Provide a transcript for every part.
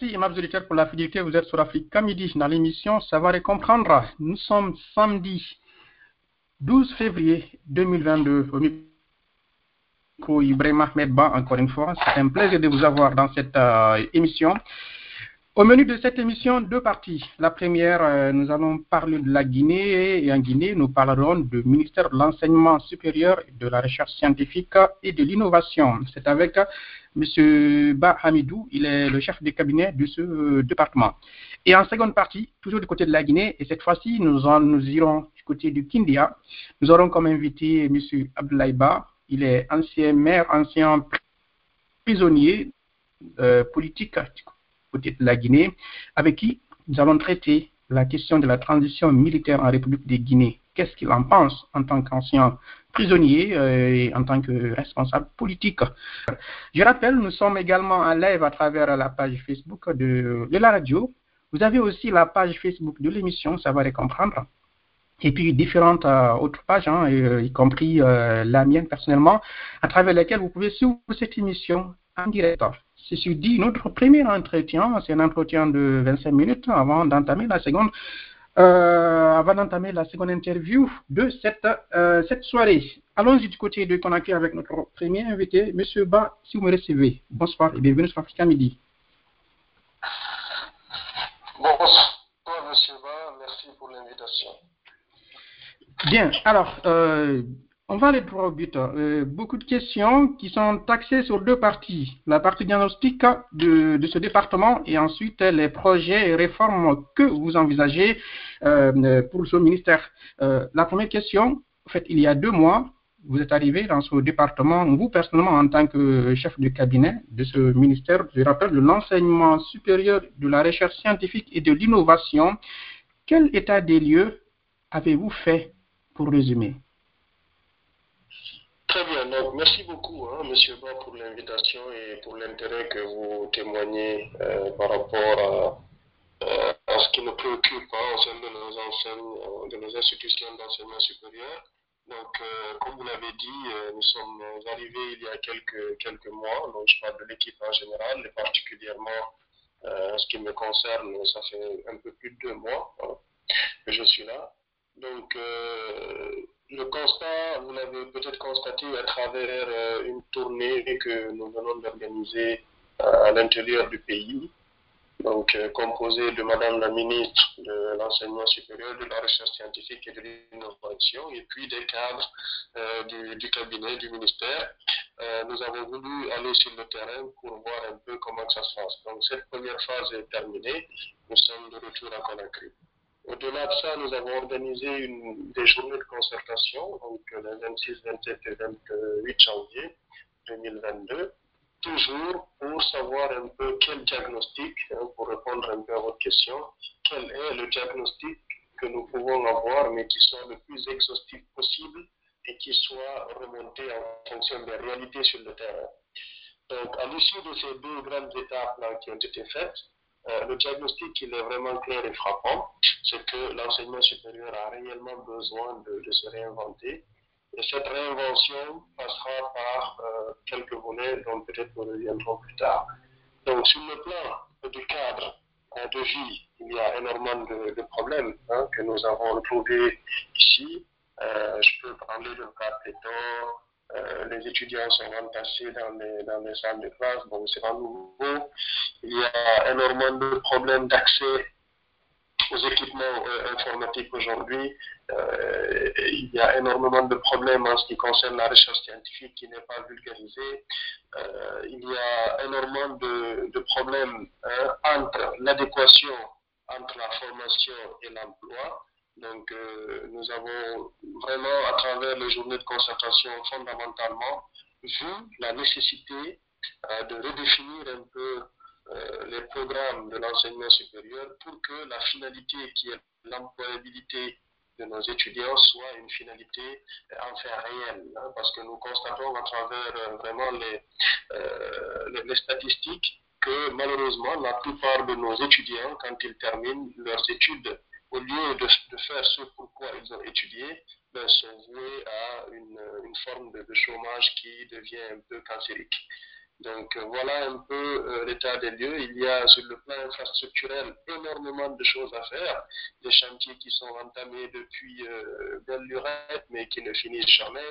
merci, Imam Auditeurs, pour la fidélité. Vous êtes sur Africa Midi dans l'émission Savoir et Comprendre. Nous sommes samedi 12 février 2022. Au micro Ibrahim Ahmed Ba, encore une fois. C'est un plaisir de vous avoir dans cette euh, émission. Au menu de cette émission, deux parties. La première, euh, nous allons parler de la Guinée et en Guinée, nous parlerons du ministère de l'Enseignement supérieur, de la recherche scientifique et de l'innovation. C'est avec M. Ba Hamidou, il est le chef de cabinet de ce euh, département. Et en seconde partie, toujours du côté de la Guinée, et cette fois-ci, nous, nous irons du côté du Kindia. Nous aurons comme invité M. Abdoulaye il est ancien maire, ancien prisonnier euh, politique de la Guinée, avec qui nous allons traiter la question de la transition militaire en République de Guinée. Qu'est-ce qu'il en pense en tant qu'ancien prisonnier euh, et en tant que responsable politique. Je rappelle, nous sommes également en live à travers la page Facebook de, la radio. Vous avez aussi la page Facebook de l'émission, ça va les comprendre. Et puis différentes euh, autres pages, hein, euh, y compris la mienne personnellement, à travers lesquelles vous pouvez suivre cette émission en direct. Ceci dit, notre premier entretien, c'est un entretien de 25 minutes avant d'entamer la seconde, euh, avant d'entamer la seconde interview de cette, euh, cette soirée. Allons-y du côté de Conakry avec notre premier invité, Monsieur Ba, si vous me recevez. Bonsoir et bienvenue sur Africa Midi. Bonsoir, Monsieur Ba, merci pour l'invitation. Bien, alors, euh, on va aller droit au but. Euh, beaucoup de questions qui sont axées sur deux parties. La partie diagnostique de, de ce département et ensuite les projets et réformes que vous envisagez euh, pour ce ministère. Euh, la première question, en fait, il y a deux mois, vous êtes arrivé dans ce département, vous personnellement en tant que chef de cabinet de ce ministère, je rappelle, de l'enseignement supérieur, de la recherche scientifique et de l'innovation. Quel état des lieux avez-vous fait pour résumer? Très bien, donc merci beaucoup, hein, Monsieur Ba, pour l'invitation et pour l'intérêt que vous témoignez euh, par rapport euh, à, ce qui nous préoccupe hein, au sein de nos, enseignes, de nos institutions d'enseignement supérieur. Donc, euh, comme vous l'avez dit, nous sommes arrivés il y a quelques, mois, donc je parle de l'équipe en général, et particulièrement ce qui me concerne, ça fait un peu plus de deux mois hein, que je suis là. Donc, le constat, vous l'avez peut-être constaté à travers euh, une tournée que nous venons d'organiser euh, à l'intérieur du pays, donc euh, composée de Madame la ministre de l'enseignement supérieur, de la recherche scientifique et de l'innovation, et puis des cadres du, du, cabinet, du ministère. nous avons voulu aller sur le terrain pour voir un peu comment ça se passe. Donc cette première phase est terminée. Nous sommes de retour à Conakry. Au-delà de ça, nous avons organisé des journées de concertation, donc euh, le 26, 27 et 28 janvier 2022, toujours pour savoir un peu quel diagnostic, hein, pour répondre un peu à votre question, quel est le diagnostic que nous pouvons avoir, mais qui soit le plus exhaustif possible et qui soit remonté en fonction des réalités sur le terrain. Donc, à l'issue de ces deux grandes étapes-là qui ont été faites, euh, le diagnostic, il est vraiment clair et frappant, c'est que l'enseignement supérieur a réellement besoin de, se réinventer. Et cette réinvention passera par euh, quelques volets dont peut-être nous reviendrons plus tard. Donc, sur le plan du cadre euh, de vie, il y a énormément de, problèmes hein, que nous avons trouvés ici. je peux parler de cas euh, les étudiants sont entassés dans les, salles de classe, donc c'est pas nouveau. Il y a énormément de problèmes d'accès aux équipements euh, informatiques aujourd'hui. Euh, il y a énormément de problèmes en ce qui concerne la recherche scientifique qui n'est pas vulgarisée. il y a énormément de, de problèmes hein, entre l'adéquation entre la formation et l'emploi. Donc, euh, nous avons vraiment, à travers les journées de concertation, fondamentalement, vu la nécessité euh, de redéfinir un peu euh, les programmes de l'enseignement supérieur pour que la finalité qui est l'employabilité de nos étudiants soit une finalité enfin réelle. Hein, parce que nous constatons à travers vraiment les, les, les statistiques que malheureusement, la plupart de nos étudiants, quand ils terminent leurs études au lieu de, faire ce pourquoi ils ont étudié, ben, sont voués à une, forme de, chômage qui devient un peu cancérique. Donc voilà un peu l'état des lieux. Il y a sur le plan infrastructurel énormément de choses à faire, des chantiers qui sont entamés depuis belle lurette mais qui ne finissent jamais.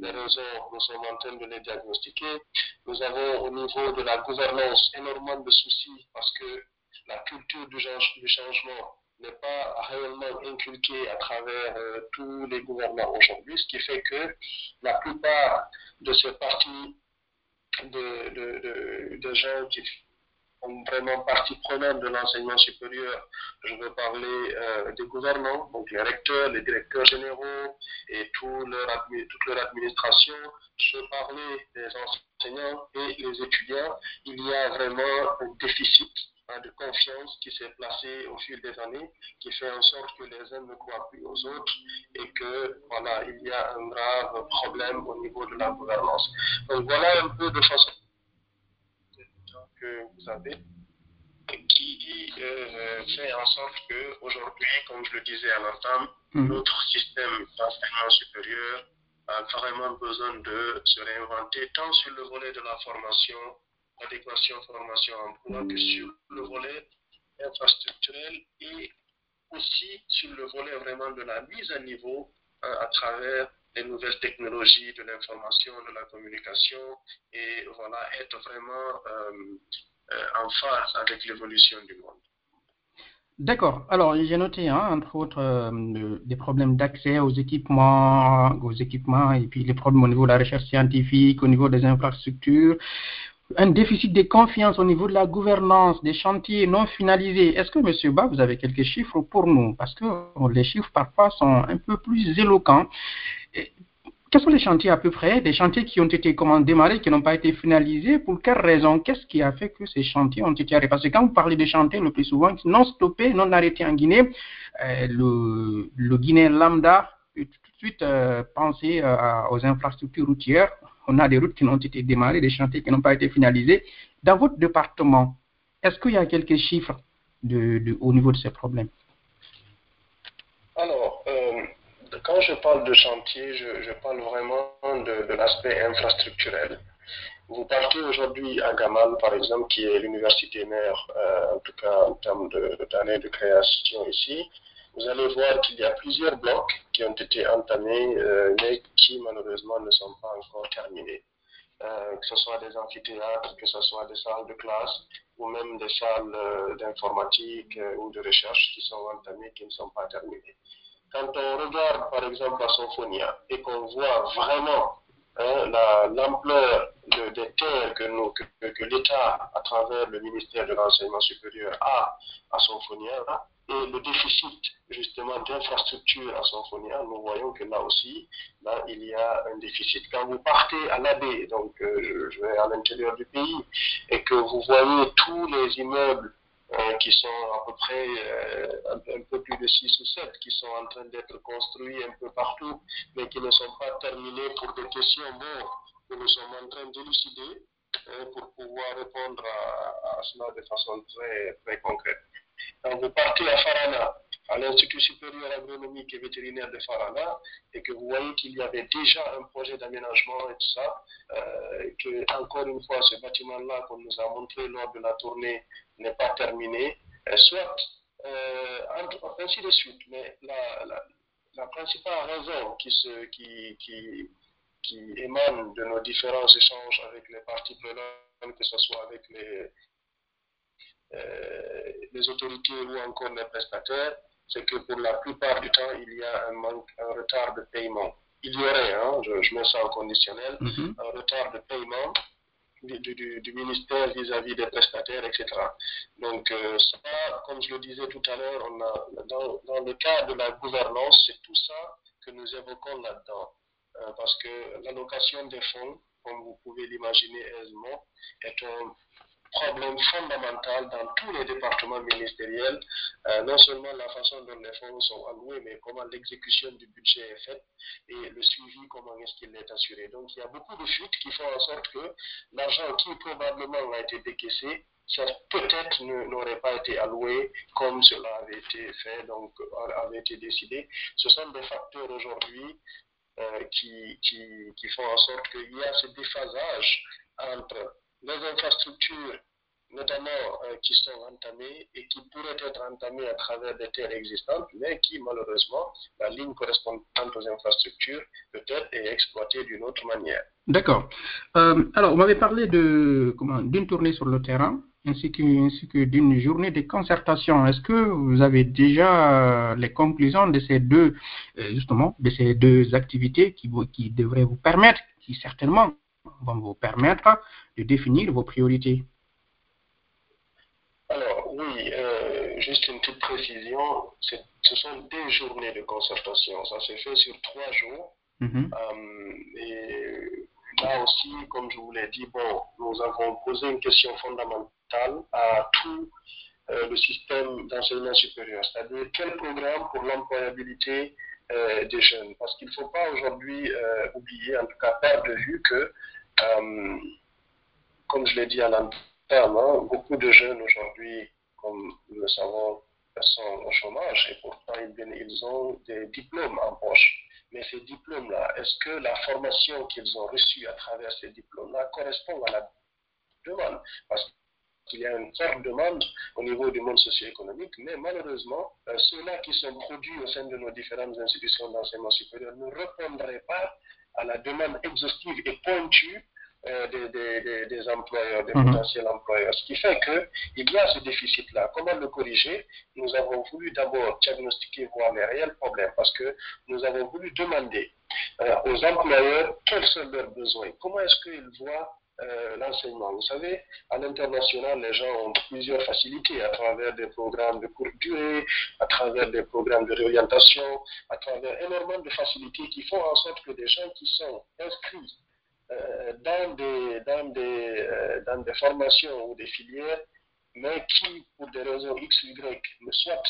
Les raisons, nous sommes en train de les diagnostiquer. Nous avons au niveau de la gouvernance énormément de soucis parce que la culture du, changement n'est pas réellement inculquée à travers euh, tous les gouvernements aujourd'hui, ce qui fait que la plupart de ces partis de, gens qui sont vraiment partie prenante de l'enseignement supérieur, je veux parler euh, des gouvernants, donc les recteurs, les directeurs généraux et toute leur administration, je veux parler des enseignants et les étudiants, il y a vraiment un déficit de confiance qui s'est placée au fil des années, qui fait en sorte que les uns ne croient plus aux autres et que voilà, il y a un grave problème au niveau de la gouvernance. Donc voilà un peu de façon que vous avez qui euh, fait en sorte qu'aujourd'hui, comme je le disais à l'instant, mmh. notre système d'enseignement supérieur a vraiment besoin de se réinventer tant sur le volet de la formation adéquation formation-emploi que sur le volet infrastructurel et aussi sur le volet vraiment de la mise à niveau hein, à travers les nouvelles technologies de l'information, de la communication et voilà, être vraiment euh, euh, en phase avec l'évolution du monde. D'accord. Alors, j'ai noté, hein, entre autres, euh, des problèmes d'accès aux équipements, aux équipements, et puis les problèmes au niveau de la recherche scientifique, au niveau des infrastructures, un déficit de confiance au niveau de la gouvernance des chantiers non finalisés. Est-ce que, M. Ba, vous avez quelques chiffres pour nous? Parce que les chiffres parfois sont un peu plus éloquents. Quels sont les chantiers à peu près Des chantiers qui ont été comment, démarrés, qui n'ont pas été finalisés? Pour quelles raisons Qu'est-ce qui a fait que ces chantiers ont été arrêtés? Parce que quand vous parlez de chantiers, le plus souvent, non stoppés, non arrêtés en Guinée, euh, le, le Guinéen lambda peut tout de suite euh, penser euh, aux infrastructures routières. On a des routes qui n'ont été démarrées, des chantiers qui n'ont pas été finalisés. Dans votre département, est-ce qu'il y a quelques chiffres de, au niveau de ces problèmes Alors, euh, quand je parle de chantier, je, parle vraiment de, l'aspect infrastructurel. Vous partez aujourd'hui à Gamal, par exemple, qui est l'université mère, euh, en tout cas en termes d'années de création ici vous allez voir qu'il y a plusieurs blocs qui ont été entamés, euh, mais qui malheureusement ne sont pas encore terminés. Euh, que ce soit des amphithéâtres, que ce soit des salles de classe, ou même des salles d'informatique ou de recherche qui sont entamées, qui ne sont pas terminées. Quand on regarde par exemple la Symphonia et qu'on voit vraiment hein, l'ampleur des terres que, que, que l'État, à travers le ministère de l'Enseignement supérieur, a à Symphonia, et le déficit justement d'infrastructures à Symphonia, nous voyons que là aussi, il y a un déficit. Quand vous partez à l'AD, donc euh, je, vais à l'intérieur du pays, et que vous voyez tous les immeubles qui sont à peu près euh, un, peu plus de 6 ou 7, qui sont en train d'être construits un peu partout, mais qui ne sont pas terminés pour des questions bon, que nous sommes en train d'élucider pour pouvoir répondre à, cela de façon très, très concrète. Quand vous partez à Farana, à l'Institut supérieur agronomique et vétérinaire de Farana, et que vous voyez qu'il y avait déjà un projet d'aménagement et tout ça, euh, que encore une fois, ce bâtiment-là qu'on nous a montré lors de la tournée n'est pas terminé, euh, soit euh, ainsi de suite. Mais la, principale raison qui émane de nos différents échanges avec les parties prenantes, que ce soit avec les, euh, les autorités ou encore les prestataires, c'est que pour la plupart du temps, il y a un, manque, un retard de paiement. Il y aurait, hein, je, mets ça en conditionnel, mhm. un retard de paiement du, du, ministère vis-à-vis des prestataires, etc. Donc, euh, ça, comme je le disais tout à l'heure, dans, dans, le cas de la gouvernance, c'est tout ça que nous évoquons là-dedans. Euh, parce que l'allocation des fonds, comme vous pouvez l'imaginer aisément, est un problème fondamental dans tous les départements ministériels, euh, non seulement la façon dont les fonds sont alloués, mais comment l'exécution du budget est faite et le suivi, comment est-ce qu'il est assuré. Donc il y a beaucoup de fuites qui font en sorte que l'argent qui probablement a été décaissé, peut-être n'aurait pas été alloué comme cela avait été fait, donc avait été décidé. Ce sont des facteurs aujourd'hui qui, qui, qui, font en sorte qu'il y a ce déphasage entre les infrastructures notamment euh, qui sont entamées et qui pourraient être entamées à travers des terres existantes, mais qui malheureusement, la ligne correspondante aux infrastructures peut-être est exploitée d'une autre manière. D'accord. Euh, alors, vous m'avez parlé de d'une tournée sur le terrain ainsi que, ainsi que d'une journée de concertation. Est-ce que vous avez déjà euh, les conclusions de ces deux, justement, de ces deux activités qui, qui devraient vous permettre, qui certainement vont vous permettre de définir vos priorités alors, oui, euh, juste une petite précision. Ce sont des journées de concertation. Ça s'est fait sur trois jours. Mhm. Euh, et là aussi, comme je vous l'ai dit, bon, nous avons posé une question fondamentale à tout euh, le système d'enseignement supérieur, c'est-à-dire quel programme pour l'employabilité euh, des jeunes. Parce qu'il ne faut pas aujourd'hui euh, oublier, en tout cas perdre de vue que, euh, comme je l'ai dit à l'entrée, Hein. beaucoup de jeunes aujourd'hui, comme nous le savons, sont au chômage et pourtant ils ont des diplômes en poche. Mais ces diplômes-là, est-ce que la formation qu'ils ont reçue à travers ces diplômes-là correspond à la demande? Qu'il y a une forte demande au niveau du monde socio-économique, mais malheureusement, euh, ceux-là qui sont produits au sein de nos différentes institutions d'enseignement supérieur ne répondraient pas à la demande exhaustive et pointue euh, des, des, des, employeurs, des Mhm. potentiels employeurs. Ce qui fait qu'il y a ce déficit-là. Comment le corriger? Nous avons voulu d'abord diagnostiquer, voir les réels problèmes, parce que nous avons voulu demander euh, aux employeurs quels sont leurs besoins. Comment est-ce qu'ils voient euh, l'enseignement. Vous savez, à l'international, les gens ont plusieurs facilités à travers des programmes de courte durée, à travers des programmes de réorientation, à travers énormément de facilités qui font en sorte que des gens qui sont inscrits euh, dans, des, dans, des, euh, dans des formations ou des filières, mais qui, pour des raisons X Y, ne soit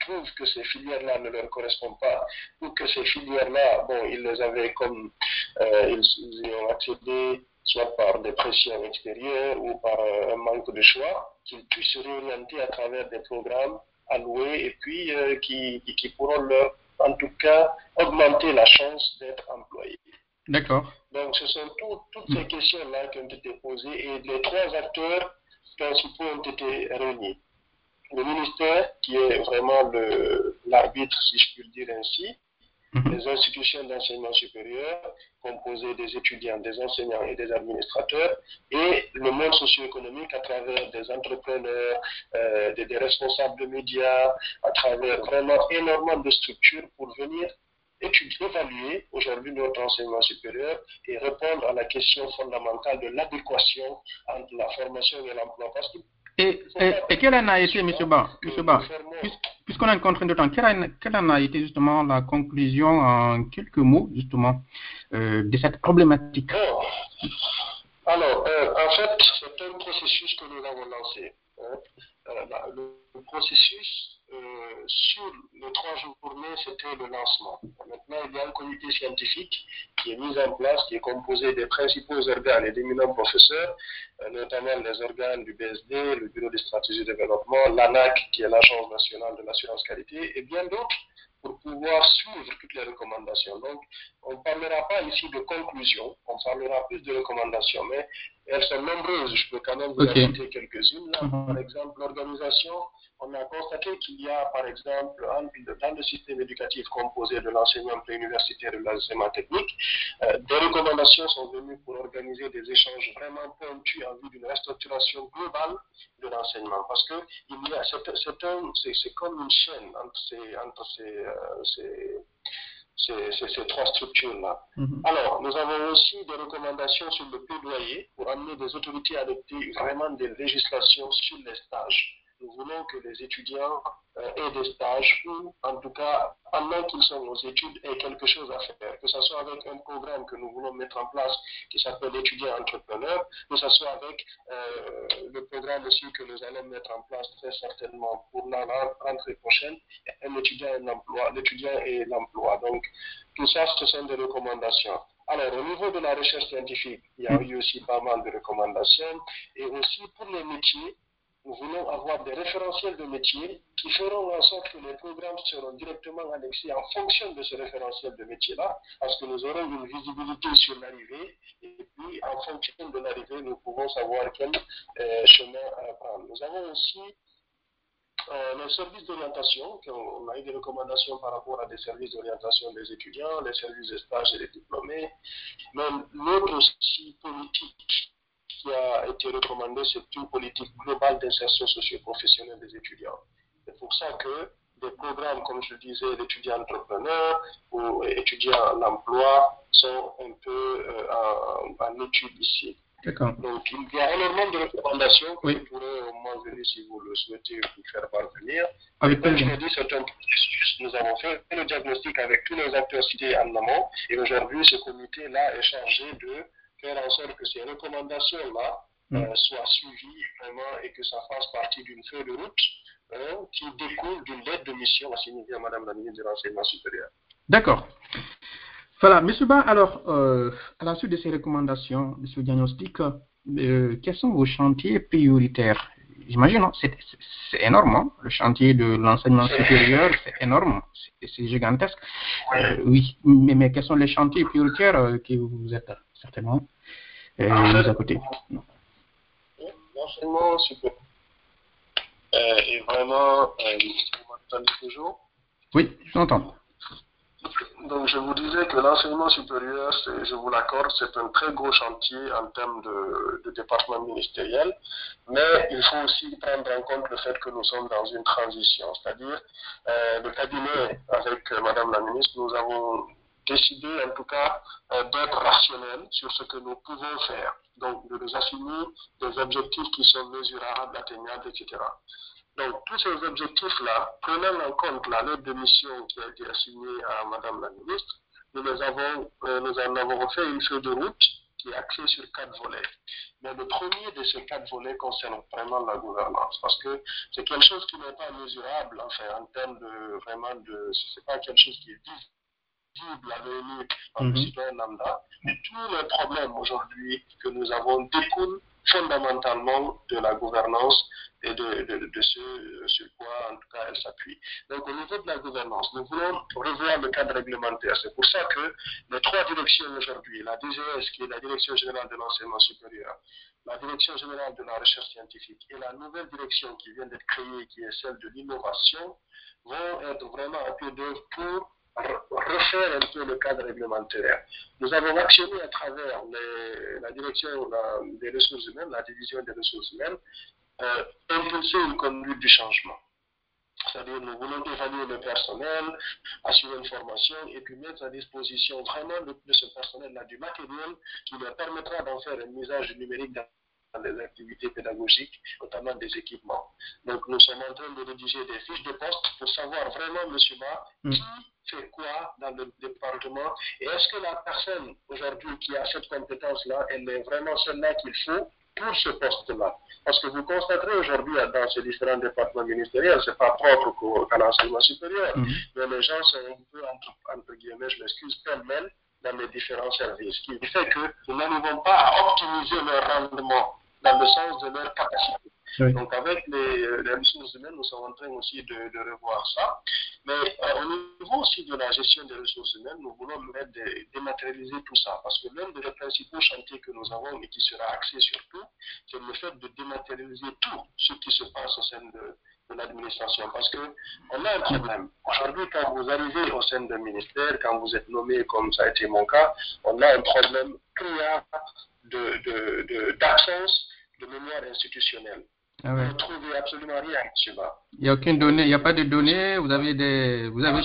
trouvent que ces filières-là ne leur correspondent pas, ou que ces filières-là, bon, ils les avaient comme, ils, ils y ont accédé soit par des pressions extérieures ou par euh, un manque de choix, qu'ils puissent se réorienter à travers des programmes alloués et puis euh, qui, pourront leur, en tout cas, augmenter la chance d'être employés. D'accord. Donc, ce sont tout- toutes ces questions-là qui ont été posées et les trois acteurs principaux ont été réunis. Le ministère, qui est vraiment l'arbitre, si je puis le dire ainsi, Mhm. les institutions d'enseignement supérieur, composées des étudiants, des enseignants et des administrateurs, et le monde socio-économique à travers des entrepreneurs, euh, des, responsables de médias, à travers vraiment énormément de structures pour venir étudier, évaluer aujourd'hui notre enseignement supérieur et répondre à la question fondamentale de l'adéquation entre la formation et l'emploi. Et, et, et quelle en a été, M. Ba, que Monsieur Ba, nous fermons- puis- puisqu'on a une contrainte de temps, quelle en, quelle en a été justement la conclusion en quelques mots, justement, euh, de cette problématique? Alors, euh, en fait, c'est un processus que nous avons lancé. hein. Euh, la- le, processus, euh, sur les trois journées, c'était le lancement. Maintenant, il y a un comité scientifique qui est mis en place, qui est composé des principaux organes et d'éminents professeurs, euh, notamment les organes du BSD, le Bureau des stratégies de développement, l'ANAC, qui est l'Agence nationale de l'assurance qualité, et bien d'autres, pour pouvoir suivre toutes les recommandations. Donc, on ne parlera pas ici de conclusion, on parlera plus de recommandations, mais elles sont nombreuses. Je peux quand même vous Ok. en citer quelques-unes. Là, Mhm. Par exemple, l'organisation, on a constaté qu'il y a, par exemple, dans le système éducatif composé de l'enseignement préuniversitaire et de l'enseignement technique, euh, des recommandations sont venues pour organiser des échanges vraiment pointus en vue d'une restructuration globale de l'enseignement. Parce que il y a, c'est, comme une chaîne entre ces, entre ces, euh, ces- ces- ces- ces trois structures-là. Mhm. Alors, nous avons aussi des recommandations sur le plaidoyer pour amener des autorités à adopter vraiment des législations sur les stages. Nous voulons que les étudiants euh, aient des stages ou, en tout cas, pendant qu'ils sont aux études, aient quelque chose à faire. Que ce soit avec un programme que nous voulons mettre en place qui s'appelle étudiant entrepreneur, que ce soit avec euh, le programme aussi que nous allons mettre en place très certainement pour la ren- rentrée prochaine, un étudiant et un emploi, l'étudiant et l'emploi. Donc, tout ça, ce sont des recommandations. Alors, au niveau de la recherche scientifique, il y a eu aussi pas mal de recommandations. Et aussi pour les métiers, nous voulons avoir des référentiels de métiers qui feront en sorte que les programmes seront directement annexés en fonction de ce référentiel de métier-là, parce que nous aurons une visibilité sur l'arrivée, et puis en fonction de l'arrivée, nous pouvons savoir quel euh, chemin prendre. Nous avons aussi euh, les services d'orientation, on a eu des recommandations par rapport à des services d'orientation des étudiants, les services de stage et des diplômés, mais l'autre aussi politique qui a été recommandé, c'est une politique globale d'insertion socio-professionnelle des étudiants. C'est pour ça que des programmes, comme je disais, l'étudiant entrepreneur ou étudiant en emploi sont un peu euh, en, étude ici. Donc, il y a énormément de recommandations que je pourrais au moins venir, si vous le souhaitez, vous faire parvenir. Avec comme je l'ai dit, c'est un processus. Nous avons fait le diagnostic avec tous les acteurs cités en amont et aujourd'hui, ce comité-là est chargé de faire en sorte que ces recommandations-là mm. euh, soient suivies vraiment et que ça fasse partie d'une feuille de route hein, qui découle d'une lettre de mission assignée à Madame la ministre de l'Enseignement supérieur. D'accord. Voilà, M. Ba, alors, euh, à la suite de ces recommandations, de ce diagnostic, euh, quels sont vos chantiers prioritaires? J'imagine, c'est énorme, hein. le chantier de l'enseignement supérieur, c'est énorme, c'est gigantesque. oui, mais, mais, quels sont les chantiers prioritaires que vous êtes certainement euh, à côté. L'enseignement supérieur euh, est vraiment. Euh, vous m'entendez toujours Oui, je t'entends. Donc, je vous disais que l'enseignement supérieur, je vous l'accorde, c'est un très gros chantier en termes de, département ministériel, mais il faut aussi prendre en compte le fait que nous sommes dans une transition, c'est-à-dire euh, le cabinet avec Madame la ministre, nous avons décider en tout cas euh, d'être rationnel sur ce que nous pouvons faire. Donc de nous assigner des objectifs qui sont mesurables, atteignables, etc. Donc tous ces objectifs-là, prenant en compte la lettre de mission qui a été assignée à Madame la ministre, nous, les avons, euh, nous en avons fait une feuille de route qui est axée sur quatre volets. Mais le premier de ces quatre volets concerne vraiment la gouvernance, parce que c'est quelque chose qui n'est pas mesurable, enfin, en termes de vraiment de, c'est pas quelque chose qui est visible visible à l'ONU en mm -hmm. lambda, mais tous les problèmes aujourd'hui que nous avons découlent fondamentalement de la gouvernance et de, de, de, ce sur quoi, en tout cas, elle s'appuie. Donc, au niveau de la gouvernance, nous voulons revoir le cadre réglementaire. C'est pour ça que les trois directions aujourd'hui, la DGS, qui est la Direction générale de l'enseignement supérieur, la Direction générale de la recherche scientifique et la nouvelle direction qui vient d'être créée, qui est celle de l'innovation, vont être vraiment à pied d'œuvre pour refaire un peu le cadre réglementaire. Nous avons actionné à travers la direction des ressources humaines, la division des ressources humaines, euh, impulser une conduite du changement. C'est-à-dire, nous voulons évaluer le personnel, assurer une formation et puis mettre à disposition vraiment de, ce personnel-là du matériel qui leur permettra d'en faire un usage numérique des activités pédagogiques, notamment des équipements. Donc, nous sommes en train de rédiger des fiches de poste pour savoir vraiment, M. Ba, mm. qui fait quoi dans le département et est-ce que la personne aujourd'hui qui a cette compétence-là, elle est vraiment celle-là qu'il faut pour ce poste-là? Parce que vous constaterez aujourd'hui dans ces différents départements ministériels, ce n'est pas propre qu'à l'enseignement supérieur, mm. mais les gens sont un peu, entre, entre guillemets, je m'excuse, pêle-mêle dans les différents services, ce qui fait que nous n'arrivons pas à optimiser leur rendement dans le sens de leur capacité. Donc avec les, ressources humaines, nous sommes en train aussi de, revoir ça. Mais euh, au niveau aussi de la gestion des ressources humaines, nous voulons dématérialiser tout ça. Parce que l'un des principaux chantiers que nous avons et qui sera axé sur tout, c'est le fait de dématérialiser tout ce qui se passe au sein de, l'administration. Parce qu'on a un problème. Aujourd'hui, quand vous arrivez au sein d'un ministère, quand vous êtes nommé comme ça a été mon cas, on a un problème criard d'absence de, mémoire institutionnelle. Ah ouais. Vous ne trouvez absolument rien. Ba. Il n'y a aucune donnée, il n'y a pas de données, vous avez des, vous avez,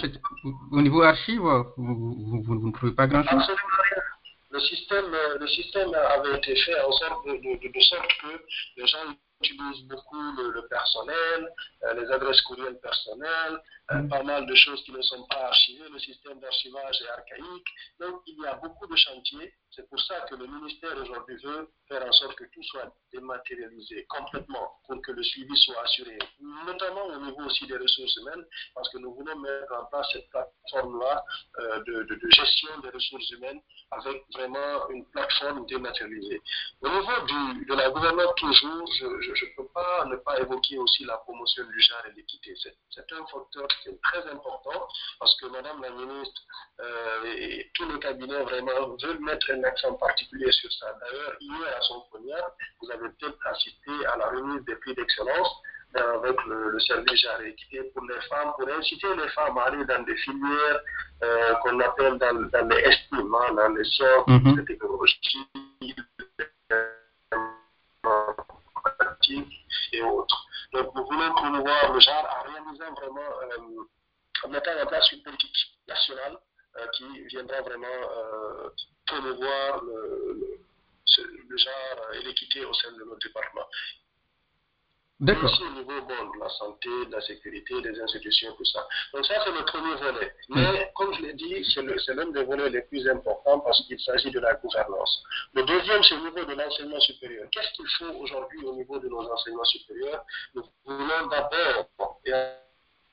au niveau archive, vous, vous, vous, ne trouvez pas grand-chose? Absolument rien. Le système, le système avait été fait en sorte de, de, de sorte que les gens utilisent beaucoup le, le personnel, euh, les adresses courriels personnelles, euh, mm. pas mal de choses qui ne sont pas archivées, le système d'archivage est archaïque. Donc il y a beaucoup de chantiers. C'est pour ça que le ministère aujourd'hui veut faire en sorte que tout soit dématérialisé complètement pour que le suivi soit assuré, notamment au niveau aussi des ressources humaines, parce que nous voulons mettre en place cette plateforme-là euh, de, gestion des ressources humaines avec vraiment une plateforme dématérialisée. Au niveau du, de la gouvernance, toujours, je, ne peux pas ne pas évoquer aussi la promotion du genre et de l'équité. C'est un facteur qui est très important parce que Madame la ministre euh, et tous les cabinets vraiment veulent mettre accent particulier sur ça. D'ailleurs, hier à son vous avez peut-être assisté à la remise des prix d'excellence avec le, service genre et équité pour les femmes, pour inciter les femmes à aller dans des filières euh, qu'on appelle dans, dans les estimes, hein, dans les sciences, mm les technologies, et autres. Donc nous voulons promouvoir le genre en réalisant vraiment, euh, en mettant en place une politique nationale euh, qui viendra vraiment euh, promouvoir le, le, genre et l'équité au sein de notre département. D'accord. Aussi au niveau bon, de la santé, de la sécurité, des institutions, tout ça. Donc ça, c'est le premier volet. Mais mm. comme je l'ai dit, c'est l'un des volets les plus importants parce qu'il s'agit de la gouvernance. Le deuxième, c'est au niveau de l'enseignement supérieur. Qu'est-ce qu'il faut aujourd'hui au niveau de nos enseignements supérieurs? Nous voulons d'abord et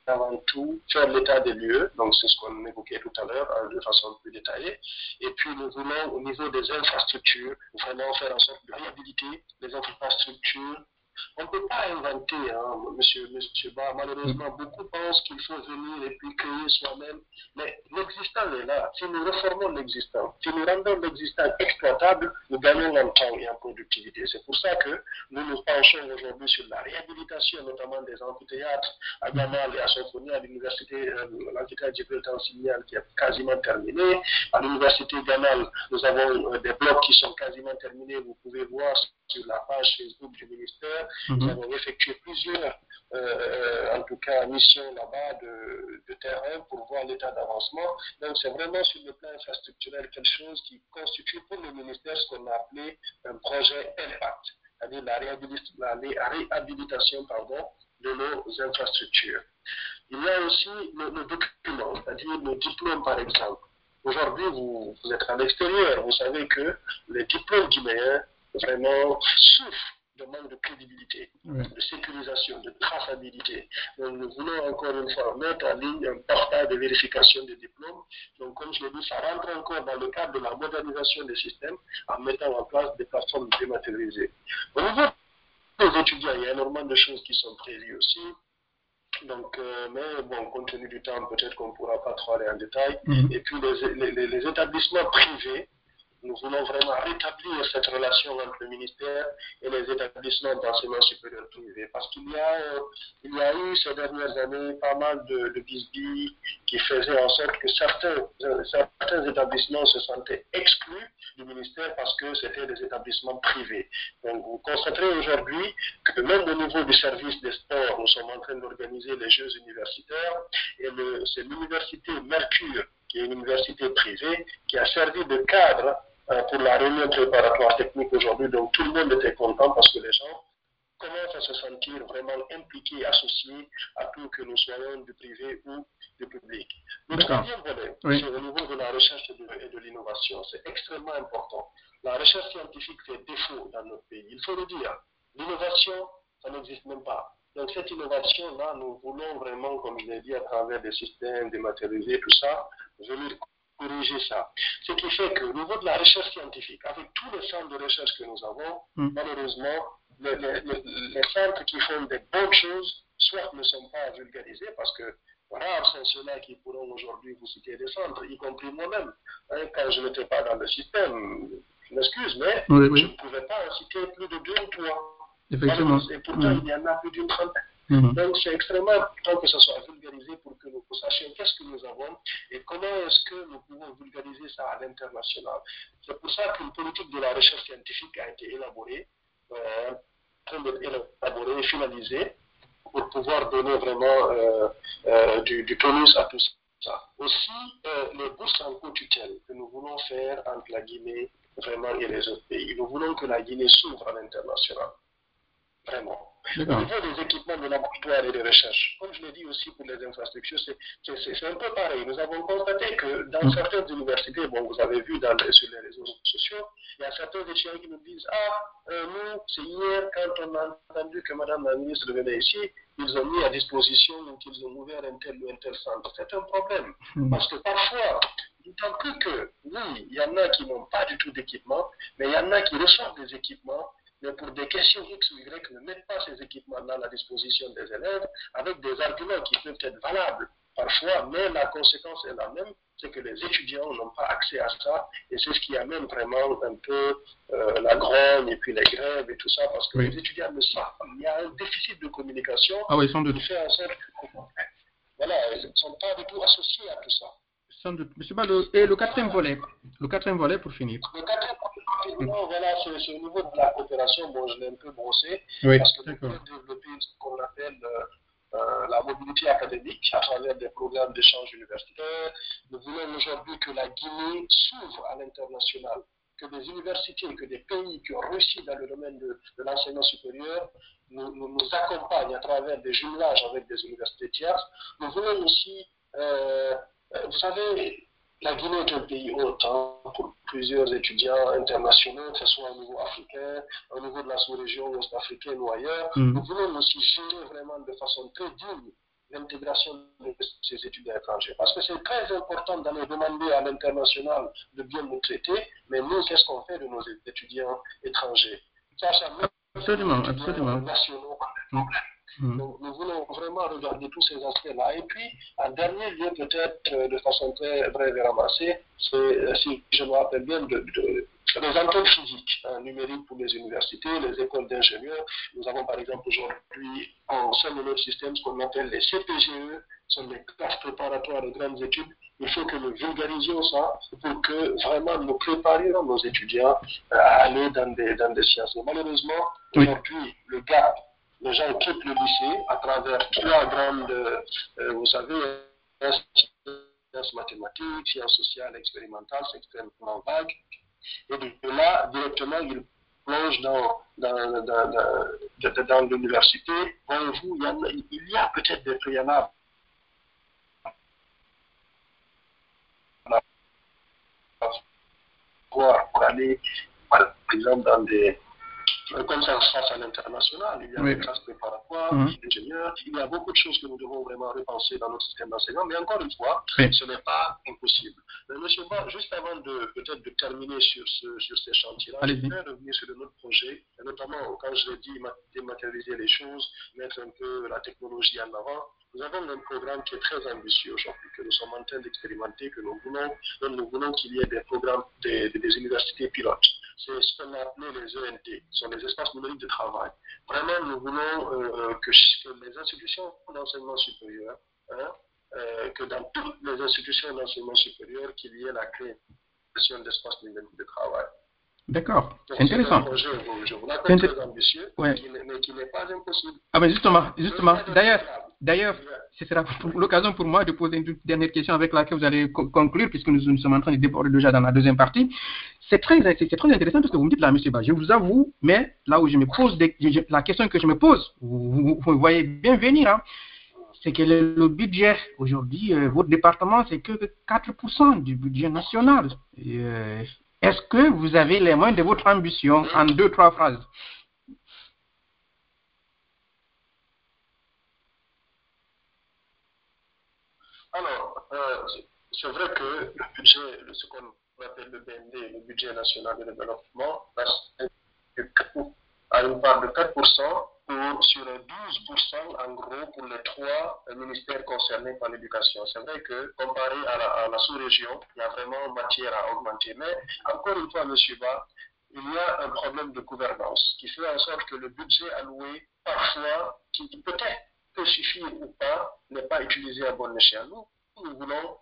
avant tout faire l'état des lieux, donc c'est ce qu'on évoquait tout à l'heure hein, de façon plus détaillée, et puis nous voulons au niveau des infrastructures vraiment faire en sorte de réhabiliter les infrastructures on ne peut pas inventer, hein, monsieur, monsieur Bar. Malheureusement, beaucoup pensent qu'il faut venir et puis créer soi-même. Mais l'existant est là. Si nous reformons l'existant, si nous rendons l'existant exploitable, nous gagnons en temps et en productivité. C'est pour ça que nous nous penchons aujourd'hui sur la réhabilitation, notamment des amphithéâtres à Gamal et à Sophonie, à l'université, euh, l'amphithéâtre Signal qui est quasiment terminé. À l'université Gamal, nous avons euh, des blocs qui sont quasiment terminés. Vous pouvez voir sur la page Facebook du ministère. Mhm. Nous avons effectué plusieurs, euh, en tout cas, missions là-bas de, terrain pour voir l'état d'avancement. Donc, c'est vraiment sur le plan infrastructurel quelque chose qui constitue pour le ministère ce qu'on a appelé un projet impact, c'est-à-dire la, réhabilitation pardon, de nos infrastructures. Il y a aussi nos, documents, c'est-à-dire nos diplômes, par exemple. Aujourd'hui, vous, vous, êtes à l'extérieur, vous savez que les diplômes guinéens vraiment souffrent de manque de crédibilité, de sécurisation, de traçabilité. Donc nous voulons encore une fois mettre en ligne un portail de vérification des diplômes. Donc comme je l'ai dit, ça rentre encore dans le cadre de la modernisation des systèmes en mettant en place des plateformes dématérialisées. Au niveau des étudiants, il y a énormément de choses qui sont prévues aussi. Donc, euh, mais bon, compte tenu du temps, peut-être qu'on ne pourra pas trop aller en détail. Mm-hmm. Et puis les, les, les établissements privés, nous voulons vraiment rétablir cette relation entre le ministère et les établissements d'enseignement supérieur privé. Parce qu'il y, a, euh, eu ces dernières années pas mal de, de bisbilles qui faisaient en sorte que certains, euh, certains établissements se sentaient exclus du ministère parce que c'était des établissements privés. Donc vous constaterez aujourd'hui que même au niveau du service des sports, nous sommes en train d'organiser les Jeux universitaires et c'est l'université Mercure qui est une université privée, qui a servi de cadre euh, pour la réunion préparatoire technique aujourd'hui. Donc tout le monde était content parce que les gens commencent à se sentir vraiment impliqués, associés à tout que nous soyons du privé ou du public. Le troisième volet, c'est au niveau de la recherche et de, l'innovation. C'est extrêmement important. La recherche scientifique fait défaut dans notre pays. Il faut le dire. L'innovation, ça n'existe même pas. Donc cette innovation-là, nous voulons vraiment, comme je l'ai dit, à travers des systèmes dématérialisés, tout ça, venir corriger ça. Ce qui fait qu'au niveau de la recherche scientifique, avec tous les centres de recherche que nous avons, hmm. malheureusement, les, centres qui font des bonnes choses, soit ne sont pas vulgarisés parce que rares sont ceux-là qui pourront aujourd'hui vous citer des centres, y compris moi-même. Hein, quand je n'étais pas dans le système, je m'excuse, mais je ne pouvais pas en citer plus de deux ou trois. Effectivement. Et pourtant, il y en a plus d'une trentaine. Mhm. Donc, c'est extrêmement important que ce soit vulgarisé pour que nous sachions qu'est-ce que nous avons et comment est-ce que nous pouvons vulgariser ça à l'international. C'est pour ça qu'une politique de la recherche scientifique a été élaborée, euh, élaborée finalisée pour pouvoir donner vraiment euh, euh, du, du à tout ça. Aussi, les bourses en co-tutelle que nous voulons faire entre la Guinée vraiment et les autres pays. Nous voulons que la Guinée s'ouvre à l'international. Vraiment. Au niveau des équipements de laboratoire et de recherche, comme je l'ai dit aussi pour les infrastructures, c'est un peu pareil. Nous avons constaté que dans mm. certaines universités, bon, vous avez vu dans sur les réseaux sociaux, il y a certains étudiants qui nous disent Ah, euh, nous, c'est hier, quand on a entendu que Madame la ministre venait ici, ils ont mis à disposition, donc ils ont ouvert un tel ou un tel centre. C'est un problème. Mm. Parce que parfois, d'autant plus que, oui, il y en a qui n'ont pas du tout d'équipement, mais il y en a qui reçoivent des équipements mais pour des questions X ou Y, ne mettent pas ces équipements à la disposition des élèves avec des arguments qui peuvent être valables parfois, mais la conséquence est la même, c'est que les étudiants n'ont pas accès à ça, et c'est ce qui amène vraiment un peu euh, la grogne et puis les grèves et tout ça, parce que les étudiants ne savent pas. Il y a un déficit de communication ah oui, sans doute. qui fait en sorte que, voilà, ils ne sont pas du tout associés à tout ça. Sans doute. Monsieur Balo, et le quatrième volet, le quatrième volet pour finir. Le quatrième volet, voilà, c'est au niveau de la coopération, bon, je l'ai un peu brossé, oui, parce que nous peut développer ce qu'on appelle euh, euh, la mobilité académique à travers des programmes d'échange universitaire. Nous voulons aujourd'hui que la Guinée s'ouvre à l'international, que des universités, que des pays qui ont réussi dans le domaine de, de l'enseignement supérieur nous, nous, nous, accompagnent à travers des jumelages avec des universités tierces. Nous voulons aussi, euh, vous savez, la Guinée est un pays haut hein, pour plusieurs étudiants internationaux, que ce soit au niveau africain, au niveau de la sous-région ouest-africaine ou ailleurs. Mm. Nous voulons aussi gérer vraiment de façon très digne l'intégration de ces étudiants étrangers. Parce que c'est très important d'aller demander à l'international de bien nous traiter, mais nous, qu'est-ce qu'on fait de nos étudiants étrangers? Ça, ça Absolument, absolument. nationaux Mmh. Donc, nous voulons vraiment regarder tous ces aspects-là. Et puis, en dernier lieu, peut-être euh, de façon très brève et ramassée, c'est, euh, si je me rappelle bien, de, de, des antennes physiques hein, numériques pour les universités, les écoles d'ingénieurs. Nous avons par exemple aujourd'hui en sein de notre système ce qu'on appelle les CPGE, ce sont des classes préparatoires de grandes études. Il faut que nous vulgarisions ça pour que vraiment nous préparions nos étudiants à aller dans des, dans des sciences. Mais malheureusement, aujourd'hui, le gap les gens quittent le lycée à travers trois grandes, euh, vous savez, sciences mathématiques, sciences sociales, expérimentales, c'est extrêmement vague. Et de là, directement, ils plongent dans, dans, dans, l'université. Voyez-vous, il, il y a, a peut-être des préalables. Pour aller, par exemple, dans des comme ça se passe à l'international. Il y a Oui. des classes préparatoires, des ingénieurs. Il y a beaucoup de choses que nous devons vraiment repenser dans notre système d'enseignement. Mais encore une fois, Oui. ce n'est pas impossible. Mais monsieur Ba, juste avant de peut-être de terminer sur, ce, sur ces chantiers-là, je voudrais revenir sur notre projet, et notamment quand je l'ai dit, ma- dématérialiser les choses, mettre un peu la technologie en avant. Nous avons un programme qui est très ambitieux aujourd'hui, que nous sommes en train d'expérimenter, que nous voulons, nous voulons qu'il y ait des programmes des- des universités pilotes. C'est ce qu'on a appelé les ENT, ce sont les espaces numériques de travail. Vraiment, nous voulons euh, que, les institutions d'enseignement supérieur, hein, euh, que dans toutes les institutions d'enseignement supérieur, qu'il y ait la création d'espaces numériques de travail. D'accord, c'est intéressant. un projet, je vous C'est l'appelle inté- très ambitieux, Ouais. qui n'est- mais qui n'est pas impossible. Ah ben justement, justement. D'ailleurs, d'ailleurs, ce sera l'occasion pour moi de poser une toute dernière question avec laquelle vous allez co- conclure, puisque nous, nous sommes en train de déborder déjà dans la deuxième partie. C'est très, très intéressant parce que vous me dites là, monsieur Ba, je vous avoue, mais là où je me pose, des- la question que je me pose, vous voyez bien venir, hein, c'est que le, le budget aujourd'hui, euh, votre département, c'est que 4% du budget national. Et, euh, Est-ce que vous avez les moyens de votre ambition en deux, trois phrases? Alors, euh, c'est- vrai que le budget, le- ce qu'on appelle le BND, le budget national de développement, à une part de 4% sur 12% en gros pour les trois ministères concernés par l'éducation. C'est vrai que comparé à la, à la sous-région, il y a vraiment matière à augmenter. Mais encore une fois, M. Ba, il y a un problème de gouvernance qui fait en sorte que le budget alloué, parfois, qui peut-être peut suffire ou pas, n'est pas utilisé à bon escient. Nous, nous voulons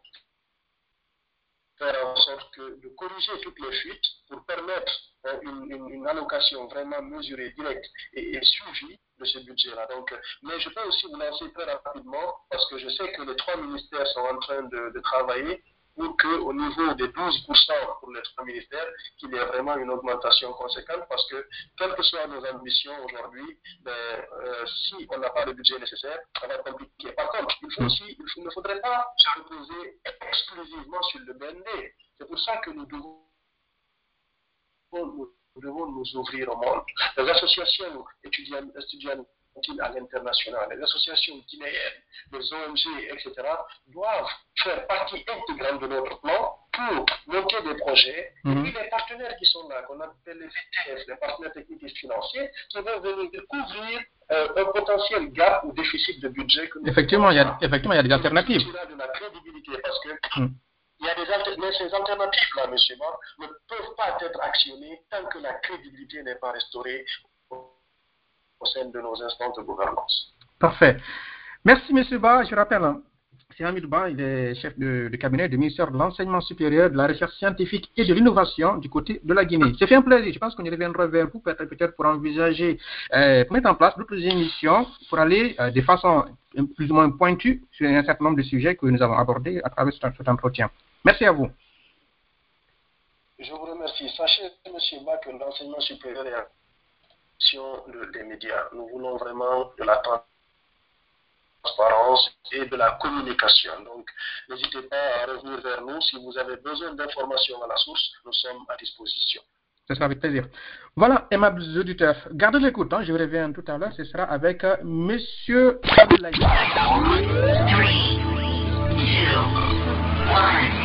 faire en sorte que, de corriger toutes les fuites pour permettre euh, une, une- allocation vraiment mesurée, directe et, suivie de ce budget-là. Donc, euh, mais je peux aussi vous lancer très rapidement parce que je sais que les trois ministères sont en train de travailler pour qu'au niveau des 12% pour les trois ministères, qu'il y ait vraiment une augmentation conséquente parce que, quelles que soient nos ambitions aujourd'hui, ben, euh, si on n'a pas le budget nécessaire, ça va être compliqué. Par contre, il, faut Mm. aussi, il ne faudrait pas se reposer exclusivement sur le BND. C'est pour ça que nous devons, nous devons nous ouvrir au monde. Les associations étudiantes, étudiantes à l'international, les associations guinéennes, les ONG, etc., doivent faire partie intégrante de notre plan pour monter des projets, et Mhm. puis les partenaires qui sont là, qu'on appelle les FTF, les partenaires techniques et financiers, qui vont venir couvrir euh, un potentiel gap ou déficit de budget que nous Effectivement, il y a, effectivement, il y a des alternatives. De la crédibilité parce que Mm. il y a des mais ces alternatives-là, monsieur Ba, ne peuvent pas être actionnées tant que la crédibilité n'est pas restaurée au sein de nos instances de gouvernance. Parfait. Merci, Monsieur Ba. Je rappelle, hein, c'est Hamid Ba, il est chef de, de cabinet du ministère de l'Enseignement supérieur, de la Recherche scientifique et de l'Innovation du côté de la Guinée. C'est fait un plaisir. Je pense qu'on y reviendra vers vous peut-être pour envisager, euh, pour mettre en place d'autres émissions pour aller euh, de façon plus ou moins pointue sur un certain nombre de sujets que nous avons abordés à travers cet, entretien. Merci à vous. Je vous remercie. Sachez, monsieur Ba, que l'enseignement supérieur est de- des médias. Nous voulons vraiment de la transparence et de la communication. Donc, n'hésitez pas à revenir vers nous. Si vous avez besoin d'informations à la source, nous sommes à disposition. Ce sera avec plaisir. Voilà, aimables auditeurs, gardez l'écoute. hein, je reviens tout à l'heure. Ce sera avec euh, Monsieur Abdoulaye. Three, two, one.